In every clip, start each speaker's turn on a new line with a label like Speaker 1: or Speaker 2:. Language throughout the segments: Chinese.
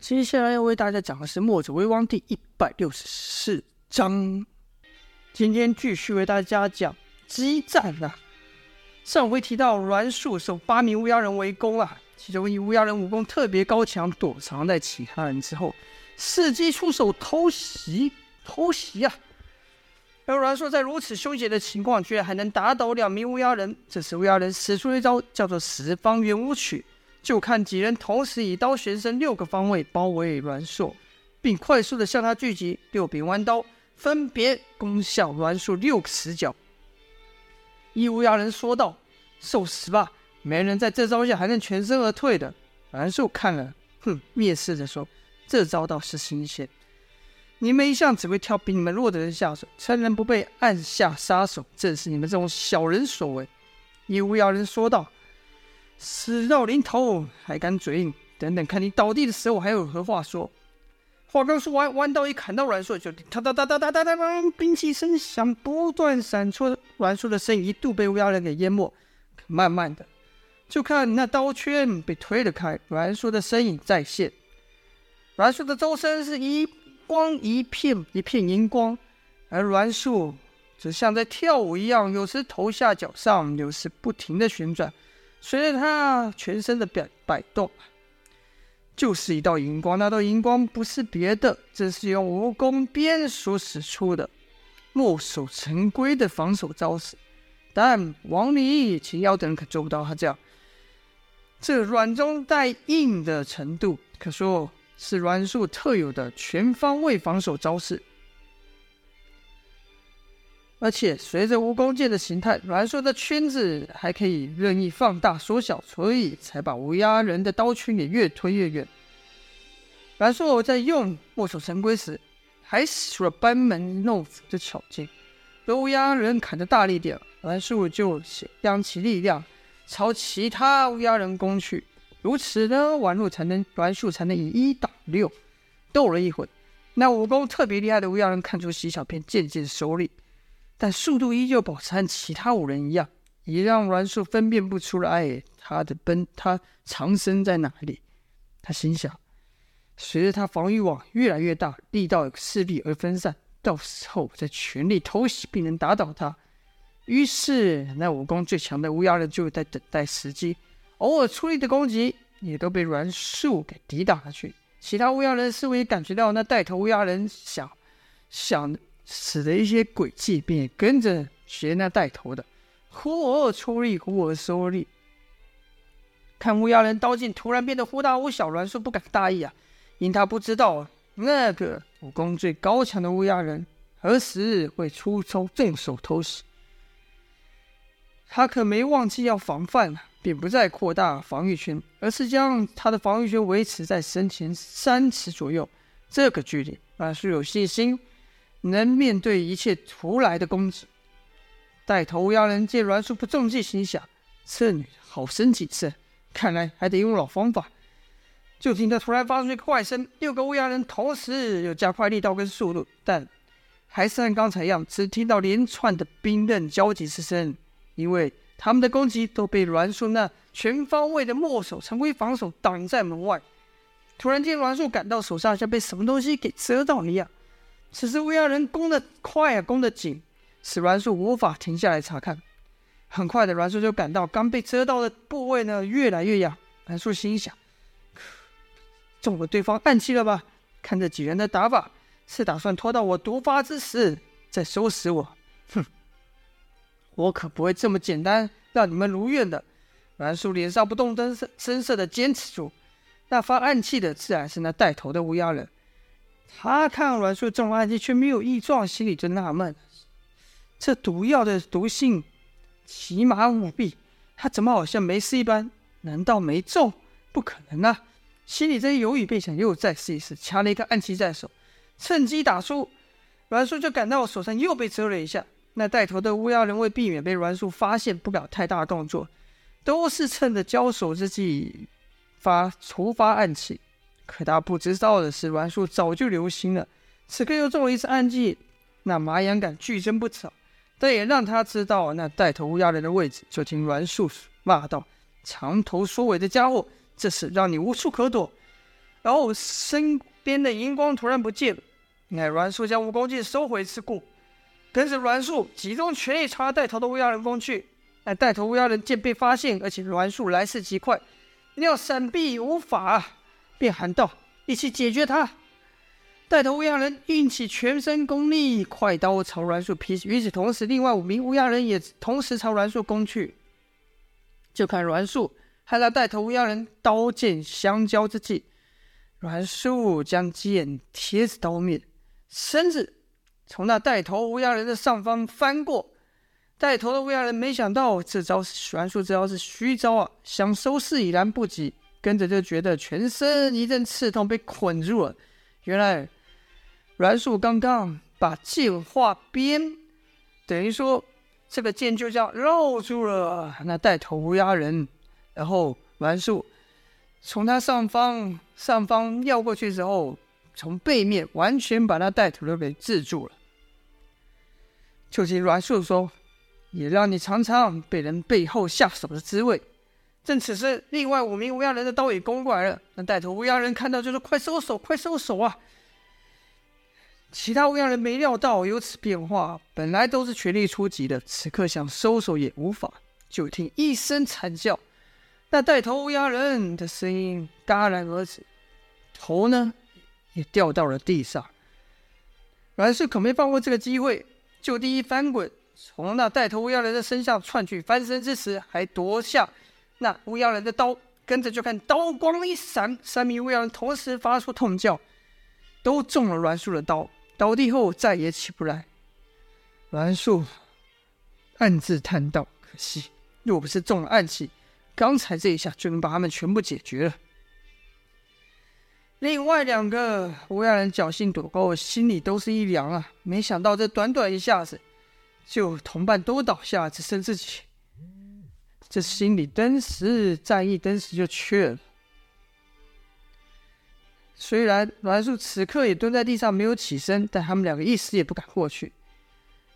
Speaker 1: 接下来要为大家讲的是《墨者为王》第一百六十四章。今天继续为大家讲激战啊！上回提到栾树受八名乌鸦人围攻啊，其中一乌鸦人武功特别高强，躲藏在其他人之后，伺机出手偷袭，偷袭啊！而栾树在如此凶险的情况，居然还能打倒两名乌鸦人。这时乌鸦人使出一招，叫做十方圆舞曲。就看几人同时以刀旋身六个方位包围栾树，并快速的向他聚集，六柄弯刀分别攻向栾树六个死角。义乌鸦人说道：“受死吧！没人在这招下还能全身而退的。”栾树看了，哼，蔑视着说：“这招倒是新鲜。你们一向只会挑比你们弱的人下手，趁人不备暗下杀手，正是你们这种小人所为。”义乌鸦人说道。死到临头还敢嘴硬？等等，看你倒地的时候还有何话说？话刚说完，弯刀一砍到阮硕，就哒哒哒哒哒哒哒，兵器声响不断闪出，阮硕的身影一度被乌鸦人给淹没。慢慢的，就看那刀圈被推了开，阮硕的身影再现。阮硕的周身是一光一片一片银光，而阮硕则像在跳舞一样，有时头下脚上，有时不停的旋转。随着他全身的摆摆动，就是一道荧光。那道荧光不是别的，这是用蜈蚣鞭所使出的墨守成规的防守招式。但王离、秦瑶等人可做不到他这样。这软中带硬的程度，可说是栾树特有的全方位防守招式。而且随着蜈蚣剑的形态，栾树的圈子还可以任意放大缩小，所以才把乌鸦人的刀圈也越推越远。栾树在用墨守成规时，还使出了班门弄斧的巧劲。若乌鸦人砍得大力点，栾树就将其力量朝其他乌鸦人攻去。如此呢，宛若才能栾树才能以一挡六。斗了一会，那武功特别厉害的乌鸦人看出袭小片渐渐收力。但速度依旧保持和其他五人一样，也让栾树分辨不出来他的奔他藏身在哪里。他心想，随着他防御网越来越大，力道势必而分散，到时候再全力偷袭，必能打倒他。于是，那武功最强的乌鸦人就在等待时机，偶尔出力的攻击也都被栾树给抵挡了去。其他乌鸦人似乎也感觉到那带头乌鸦人想想。使的一些诡计，并也跟着学那带头的，忽而出力，忽而收力。看乌鸦人刀劲突然变得忽大忽小，栾树不敢大意啊，因他不知道那个武功最高强的乌鸦人何时会出手动手偷袭。他可没忘记要防范啊，便不再扩大防御圈，而是将他的防御圈维持在身前三尺左右这个距离。栾树有信心。能面对一切突来的攻击。带头乌鸦人见栾树不中计，心想：这女的好生谨慎，看来还得用老方法。就听他突然发出一个怪声，六个乌鸦人同时又加快力道跟速度，但还是按刚才一样，只听到连串的兵刃交击之声，因为他们的攻击都被栾树那全方位的墨守成规防守挡在门外。突然间，栾树感到手上像被什么东西给遮到一样。此时乌鸦人攻得快啊，攻得紧，使栾树无法停下来查看。很快的，栾树就感到刚被遮到的部位呢越来越痒。栾树心想：中了对方暗器了吧？看这几人的打法，是打算拖到我毒发之时再收拾我。哼，我可不会这么简单让你们如愿的。栾树脸上不动声色声色的坚持住，那发暗器的自然是那带头的乌鸦人。他看栾树中了暗器却没有异状，心里就纳闷：这毒药的毒性奇麻无比，他怎么好像没事一般？难道没中？不可能啊！心里在犹豫，便想又再试一试，掐了一个暗器在手，趁机打出。栾树就感到手上又被蛰了一下。那带头的乌鸦人为避免被栾树发现，不敢太大动作，都是趁着交手之际发触发暗器。可他不知道的是，栾树早就留心了，此刻又中了一次暗器，那麻痒感剧增不少。但也让他知道那带头乌鸦人的位置。就听栾树骂道：“长头缩尾的家伙，这是让你无处可躲。”然后身边的荧光突然不见了。那栾树将蜈蚣剑收回刺过，跟着栾树集中全力朝带头的乌鸦人攻去。那带头乌鸦人见被发现，而且栾树来势极快，要闪避无法，便喊道：“一起解决他！”带头乌鸦人运起全身功力，快刀朝阮树劈去。与此同时，另外五名乌鸦人也同时朝阮树攻去。就看阮树和那带头乌鸦人刀剑相交之际，阮树将剑贴着刀面，身子从那带头乌鸦人的上方翻过。带头的乌鸦人没想到这招是阮树这招是虚招啊，想收势已然不及，跟着就觉得全身一阵刺痛，被捆住了。原来。阮树刚刚把剑画边，等于说这个剑就这样绕住了那带头乌鸦人，然后阮树从他上方上方绕过去之后，从背面完全把那带头的给制住了。就听阮树说：“也让你尝尝被人背后下手的滋味。”正此时，另外五名乌鸦人的刀也攻过来了。那带头乌鸦人看到就说：“快收手，快收手啊！”其他乌鸦人没料到有此变化，本来都是全力出击的，此刻想收手也无法。就听一声惨叫，那带头乌鸦人的声音戛然而止，头呢也掉到了地上。阮氏可没放过这个机会，就地一翻滚，从那带头乌鸦人的身上窜去，翻身之时还夺下那乌鸦人的刀，跟着就看刀光一闪，三名乌鸦人同时发出痛叫，都中了栾树的刀。倒地后再也起不来，栾树暗自叹道：“可惜，若不是中了暗器，刚才这一下就能把他们全部解决了。”另外两个乌鸦人侥幸躲过，心里都是一凉啊！没想到这短短一下子，就同伴都倒下，只剩自己，这心里登时战意登时就缺了。虽然栾树此刻也蹲在地上没有起身，但他们两个一时也不敢过去。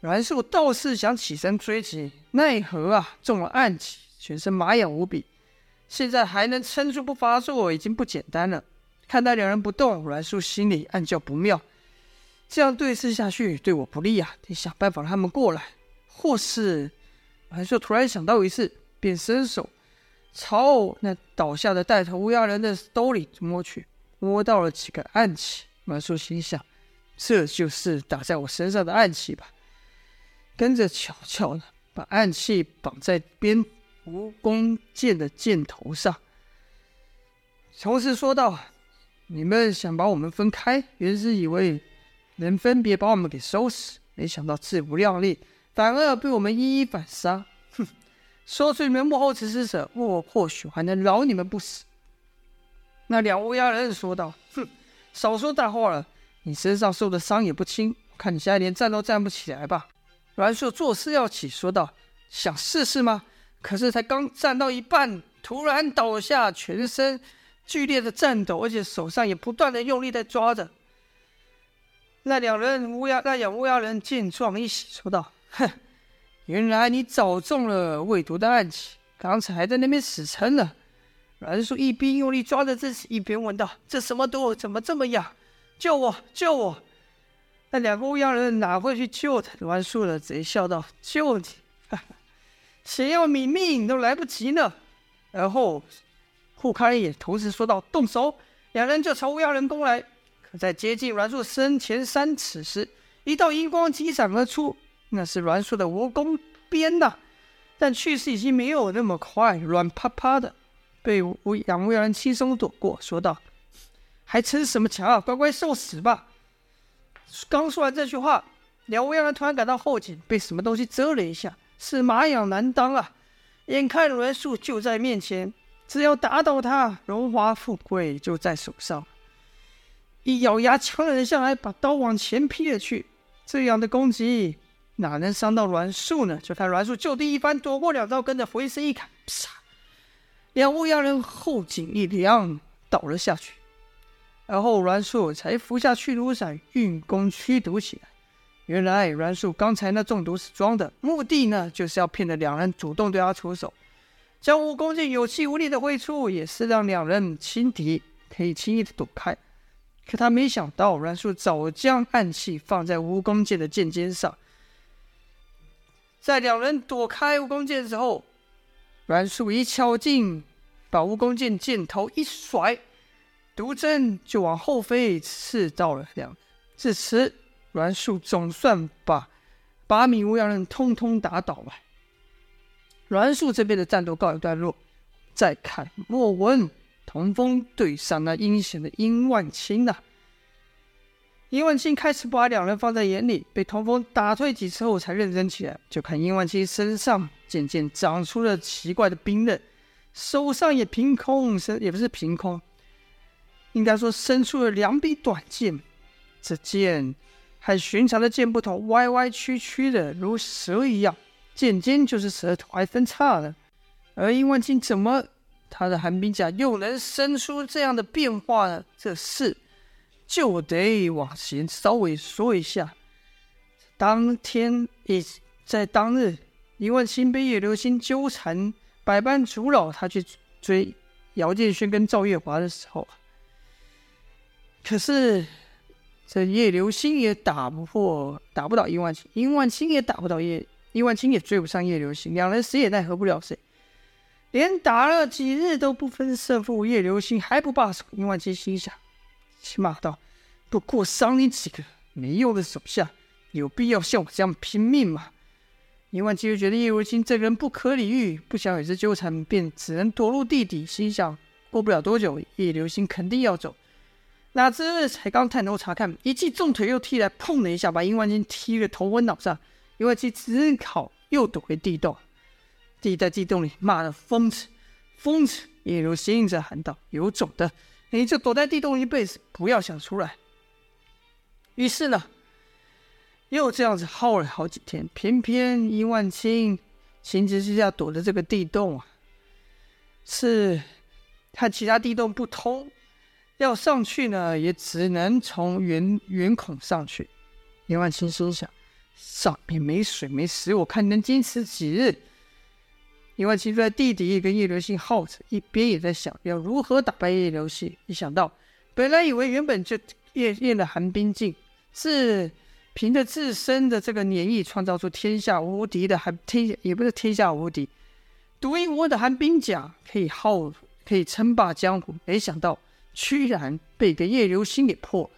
Speaker 1: 栾树倒是想起身追击，奈何啊中了暗器，全身麻痒无比。现在还能撑住不发作，已经不简单了。看待两人不动，栾树心里暗叫不妙，这样对视下去对我不利啊！得想办法让他们过来，或是……栾树突然想到一事，便伸手朝那倒下的带头乌鸦人的兜里摸去。摸到了几个暗器，阮树心想，这就是打在我身上的暗器吧。跟着悄悄的把暗器绑在边蜈蚣剑的箭头上，同时说道：“你们想把我们分开，原是以为能分别把我们给收拾，没想到自不量力，反而被我们一一反杀。说出你们幕后指使者，我或许还能饶你们不死。”那两乌鸦人说道：“哼，少说大话了！你身上受的伤也不轻，我看你现在连站都站不起来吧。”栾树作势要起，说道：“想试试吗？可是才刚站到一半，突然倒下，全身剧烈的颤抖，而且手上也不断的用力在抓着。”那两人乌鸦，那两乌鸦人见状一喜，说道：“哼，原来你早中了未读的暗器，刚才还在那边死撑呢。”阮树一边用力抓着自己，一边问道：“这什么毒？怎么这么痒？救我！救我！”那两个乌鸦人哪会去救他？阮树的贼笑道：“救你？哈哈，谁要你命都来不及呢。”然后互看一眼，同时说道：“动手！”两人就朝乌鸦人攻来。可在接近阮树身前三尺时，一道银光急闪而出，那是阮树的蜈蚣鞭呐！但去势已经没有那么快，软趴趴的。被乌两乌鸦人轻松躲过，说道：“还逞什么强啊？乖乖受死吧！”刚说完这句话，两乌鸦人突然感到后颈被什么东西遮了一下，是麻痒难当啊！眼看阮树就在面前，只要打倒他，荣华富贵就在手上。一咬牙，强忍下来，把刀往前劈了去。这样的攻击哪能伤到阮树呢？就看阮树就地一翻，躲过两刀，跟着回身一砍，啪！两乌鸦人后颈一凉，倒了下去，而后阮树才服下去毒散，运功驱毒起来。原来阮树刚才那中毒是装的，目的呢，就是要骗得两人主动对他出手，将蜈蚣剑有气无力的挥出，也是让两人轻敌。可以轻易的躲开。可他没想到，阮树早将暗器放在蜈蚣剑的剑尖上。在两人躲开蜈蚣剑的时候，阮树一敲劲，把蜈蚣剑剑头一甩，毒针就往后飞，刺到了两人。至此，阮树总算把八名乌鸦人通通打倒了。阮树这边的战斗告一段落。再看莫文。童风对上那阴险的殷万青呐，殷万青开始不把两人放在眼里，被童风打退几次后才认真起来。就看殷万青身上渐渐长出了奇怪的冰刃，手上也凭空生，也不是凭空，应该说伸出了两柄短剑。这剑和寻常的剑不同，歪歪曲曲的，如蛇一样，剑尖就是舌头，还分叉了。而殷万青怎么？他的寒冰甲又能生出这样的变化呢？这是就得往前稍微说一下。当天也在当日，殷万青被叶流心纠缠，百般阻扰他去追姚建勋跟赵月华的时候，可是这叶流心也打不破，打不倒殷万青，殷万青也打不倒叶，殷万青也追不上叶流心，两人谁也奈何不了谁。连打了几日都不分胜负，叶流星还不罢手。殷万青心想，骂道：“不过伤你几个没用的手下，有必要像我这样拼命吗？”殷万青就觉得叶流星这个人不可理喻，不想与之纠缠，便只能躲入地底。心想，过不了多久，叶流星肯定要走。哪知才刚探头查看，一记重腿又踢来，砰的一下把殷万金踢了头昏脑胀。殷万青只好又躲回地洞。自己在地洞里骂了疯子，疯子！叶流心则喊道：“有种的，你就躲在地洞一辈子，不要想出来。”于是呢，又这样子耗了好几天。偏偏殷万青情急之下躲的这个地洞啊，是和其他地洞不通，要上去呢，也只能从圆圆孔上去。殷万青心想：上面没水没食，我看能坚持几日。殷万青在地底跟叶流星耗着，一边也在想要如何打败叶流星。一想到本来以为原本就练练了寒冰镜，是凭着自身的这个粘液创造出天下无敌的寒天，也不是天下无敌，独一无二的寒冰甲可以耗可以称霸江湖。没想到居然被个叶流星给破了。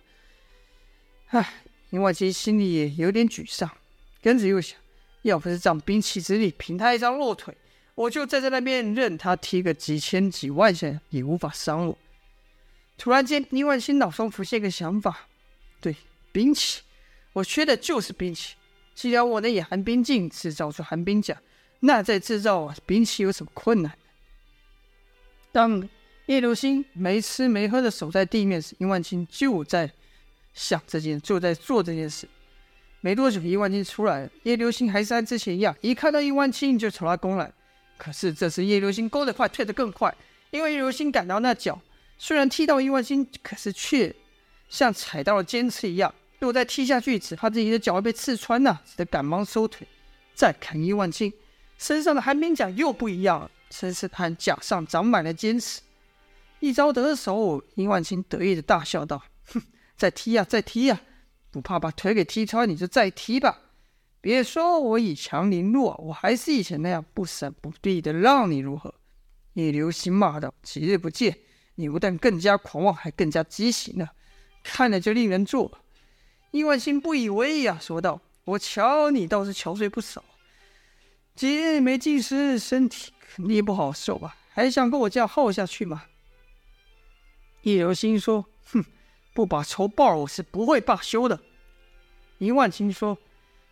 Speaker 1: 唉，殷万青心里也有点沮丧，跟着又想，要不是仗兵器之力，凭他一张弱腿。我就站在那边，任他踢个几千几万下，也无法伤我。突然间，殷万青脑中浮现一个想法：对，兵器，我缺的就是兵器。既然我能以寒冰镜制造出寒冰甲，那在制造兵器有什么困难？当叶流星没吃没喝的守在地面时，殷万青就在想这件，就在做这件事。没多久，殷万青出来了，叶流星还是按之前一样，一看到殷万青就朝他攻来。可是这次叶流星勾得快，退得更快，因为叶流星感到那脚虽然踢到殷万青，可是却像踩到了尖刺一样。如果再踢下去，只怕自己的脚会被刺穿呐、只得赶忙收腿。再看殷万青身上的寒冰甲又不一样了，真是和甲上长满了尖刺。一招得手，殷万青得意的大笑道：“哼，再踢呀、再踢呀、不怕把腿给踢穿，你就再踢吧。”别说我以强凌弱，我还是以前那样不闪不避的让你如何？叶流星骂道：“几日不见，你不但更加狂妄，还更加畸形了，看了就令人作呕。”殷万青不以为意啊，说道：“我瞧你倒是憔悴不少，几日没进食，身体肯定不好受吧？还想跟我这样耗下去吗？”叶流星说：“哼，不把仇报，我是不会罢休的。”殷万青说。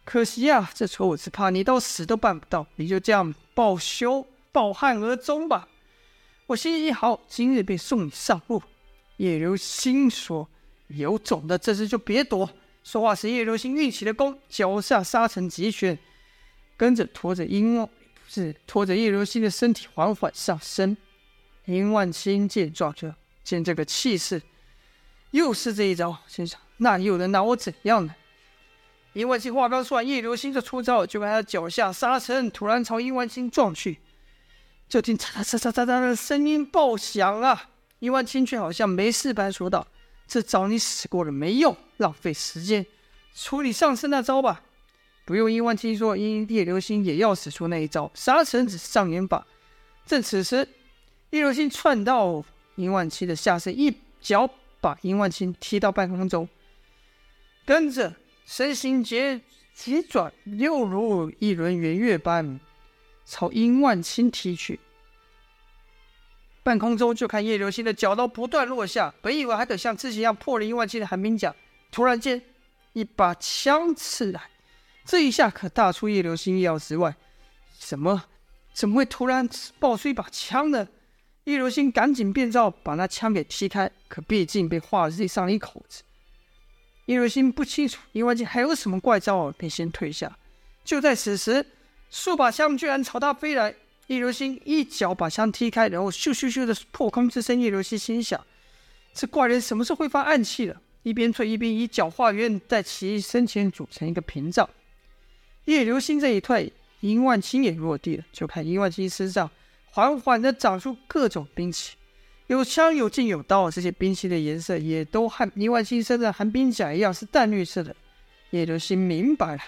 Speaker 1: 可惜呀、啊，这仇我只怕你到死都办不到，你就这样报休抱憾而终吧。我心情好，今日便送你上路。叶流星说：“有种的，这次就别躲。”说话时，叶流星运起了功，脚下沙尘急旋，跟着拖着殷万不是拖着叶流星的身体缓缓上升。殷万青见状，就见这个气势，又是这一招，心想：那又能拿我怎样呢？殷万清话刚说完，叶流星就出招，就看他脚下沙尘突然朝殷万清撞去，就听嚓嚓嚓嚓嚓嚓的声音爆响啊！殷万清却好像没事般说道：“这招你使过了没用，浪费时间，处理上次那招吧。”不用殷万青说，因叶流星也要使出那一招杀臣子障眼法。正此时，叶流星窜到殷万青的下身，一脚把殷万青踢到半空中，跟着身形急急转，又如一轮圆月般朝殷万青踢去。半空中就看叶流星的脚刀不断落下，本以为还得像之前一样破了殷万青的寒冰甲，突然间一把枪刺来，这一下可大出叶流星意料之外。什么？怎么会突然爆出一把枪呢？叶流星赶紧变招把那枪给踢开，可毕竟被划了地上了一口子。叶流星不清楚伊万青还有什么怪招，便先退下。就在此时，数把枪居然朝他飞来。叶流星一脚把枪踢开，然后咻咻咻的破空之声。叶流星心想：这怪人什么时候会发暗器了？一边退一边以脚画圆，在其身前组成一个屏障。叶流星这一退，伊万青也落地了。就看伊万青身上缓缓的长出各种兵器，有枪有剑有刀。这些兵器的颜色也都和伊万青身上的寒冰甲一样，是淡绿色的。叶流星明白了，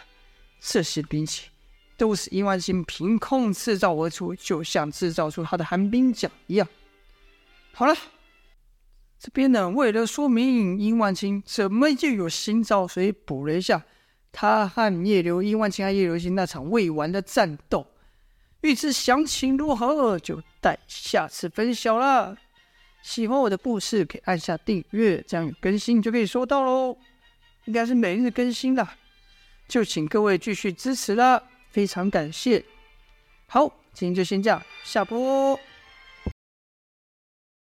Speaker 1: 这些兵器。都是伊万青凭空制造而出，就像制造出他的寒冰甲一样。好了，这边呢，为了说明殷万青怎么又有新招，所以补了一下他和叶流、殷万青和叶流星那场未完的战斗。欲知详情如何，就待下次分晓了。喜欢我的故事，可以按下订阅，这样有更新就可以收到喽。应该是每日更新的，就请各位继续支持了。非常感谢，好，今天就先这样，下播。